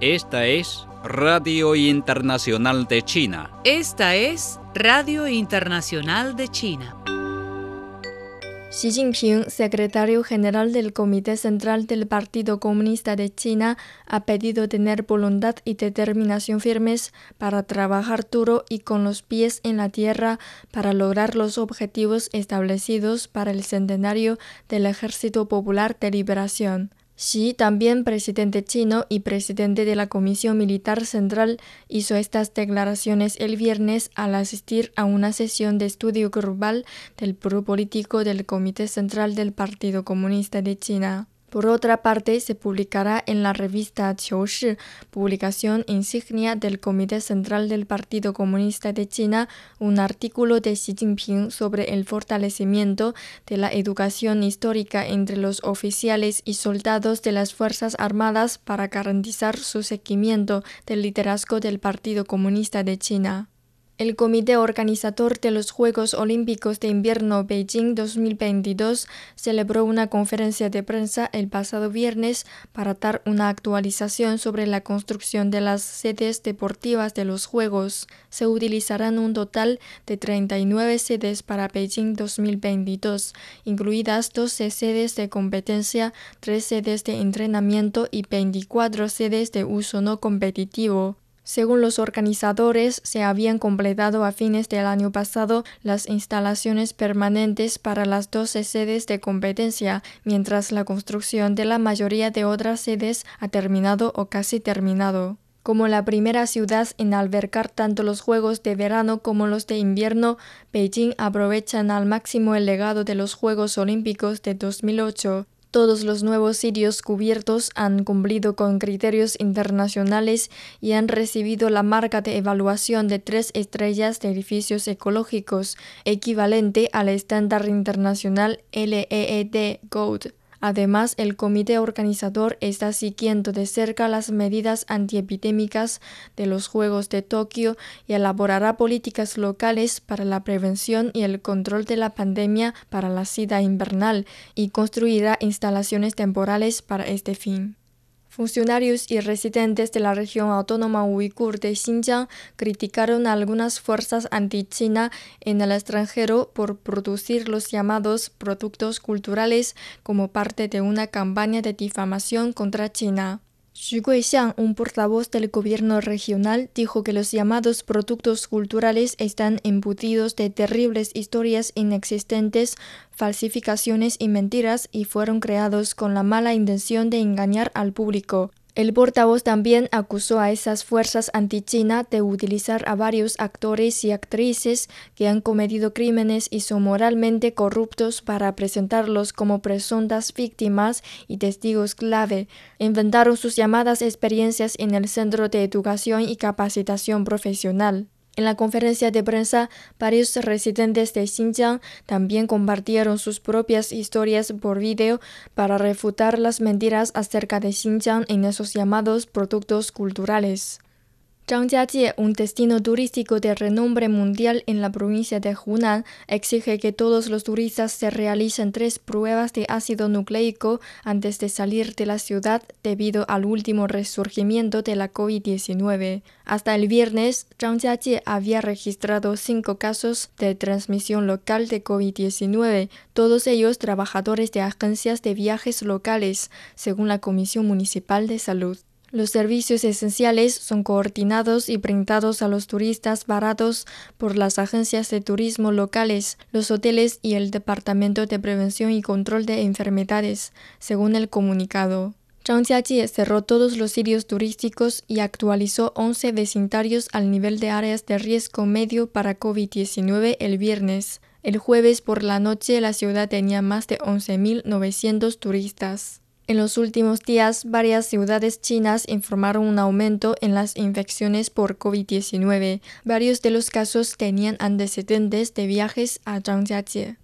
Esta es Radio Internacional de China. Esta es Radio Internacional de China. Xi Jinping, secretario general del Comité Central del Partido Comunista de China, ha pedido tener voluntad y determinación firmes para trabajar duro y con los pies en la tierra para lograr los objetivos establecidos para el centenario del Ejército Popular de Liberación. Xi, también presidente chino y presidente de la Comisión Militar Central, hizo estas declaraciones el viernes al asistir a una sesión de estudio global del Pro Político del Comité Central del Partido Comunista de China. Por otra parte, se publicará en la revista Qiushi, publicación insignia del Comité Central del Partido Comunista de China, un artículo de Xi Jinping sobre el fortalecimiento de la educación histórica entre los oficiales y soldados de las Fuerzas Armadas para garantizar su seguimiento del liderazgo del Partido Comunista de China. El comité organizador de los Juegos Olímpicos de Invierno Beijing 2022 celebró una conferencia de prensa el pasado viernes para dar una actualización sobre la construcción de las sedes deportivas de los Juegos. Se utilizarán un total de 39 sedes para Beijing 2022, incluidas 12 sedes de competencia, 3 sedes de entrenamiento y 24 sedes de uso no competitivo. Según los organizadores, se habían completado a fines del año pasado las instalaciones permanentes para las 12 sedes de competencia, mientras la construcción de la mayoría de otras sedes ha terminado o casi terminado. Como la primera ciudad en albergar tanto los Juegos de verano como los de invierno, Beijing aprovechan al máximo el legado de los Juegos Olímpicos de 2008. Todos los nuevos sitios cubiertos han cumplido con criterios internacionales y han recibido la marca de evaluación de tres estrellas de edificios ecológicos, equivalente al estándar internacional LEED Gold. Además, el comité organizador está siguiendo de cerca las medidas antiepidémicas de los Juegos de Tokio y elaborará políticas locales para la prevención y el control de la pandemia para la sida invernal y construirá instalaciones temporales para este fin. Funcionarios y residentes de la región autónoma uigur de Xinjiang criticaron a algunas fuerzas anti-China en el extranjero por producir los llamados productos culturales como parte de una campaña de difamación contra China. Xu Guixiang, un portavoz del gobierno regional, dijo que los llamados productos culturales están embutidos de terribles historias inexistentes, falsificaciones y mentiras y fueron creados con la mala intención de engañar al público. El portavoz también acusó a esas fuerzas anti-China de utilizar a varios actores y actrices que han cometido crímenes y son moralmente corruptos para presentarlos como presuntas víctimas y testigos clave. Inventaron sus llamadas experiencias en el Centro de Educación y Capacitación Profesional. En la conferencia de prensa, varios residentes de Xinjiang también compartieron sus propias historias por vídeo para refutar las mentiras acerca de Xinjiang en esos llamados productos culturales. Zhangjiajie, un destino turístico de renombre mundial en la provincia de Hunan, exige que todos los turistas se realicen tres pruebas de ácido nucleico antes de salir de la ciudad debido al último resurgimiento de la COVID-19. Hasta el viernes, Zhangjiajie había registrado cinco casos de transmisión local de COVID-19, todos ellos trabajadores de agencias de viajes locales, según la Comisión Municipal de Salud. Los servicios esenciales son coordinados y brindados a los turistas baratos por las agencias de turismo locales, los hoteles y el Departamento de Prevención y Control de Enfermedades, según el comunicado. Zhang cerró todos los sitios turísticos y actualizó 11 vecindarios al nivel de áreas de riesgo medio para COVID-19 el viernes. El jueves por la noche la ciudad tenía más de 11.900 turistas. En los últimos días, varias ciudades chinas informaron un aumento en las infecciones por COVID-19. Varios de los casos tenían antecedentes de viajes a Zhangjiajie.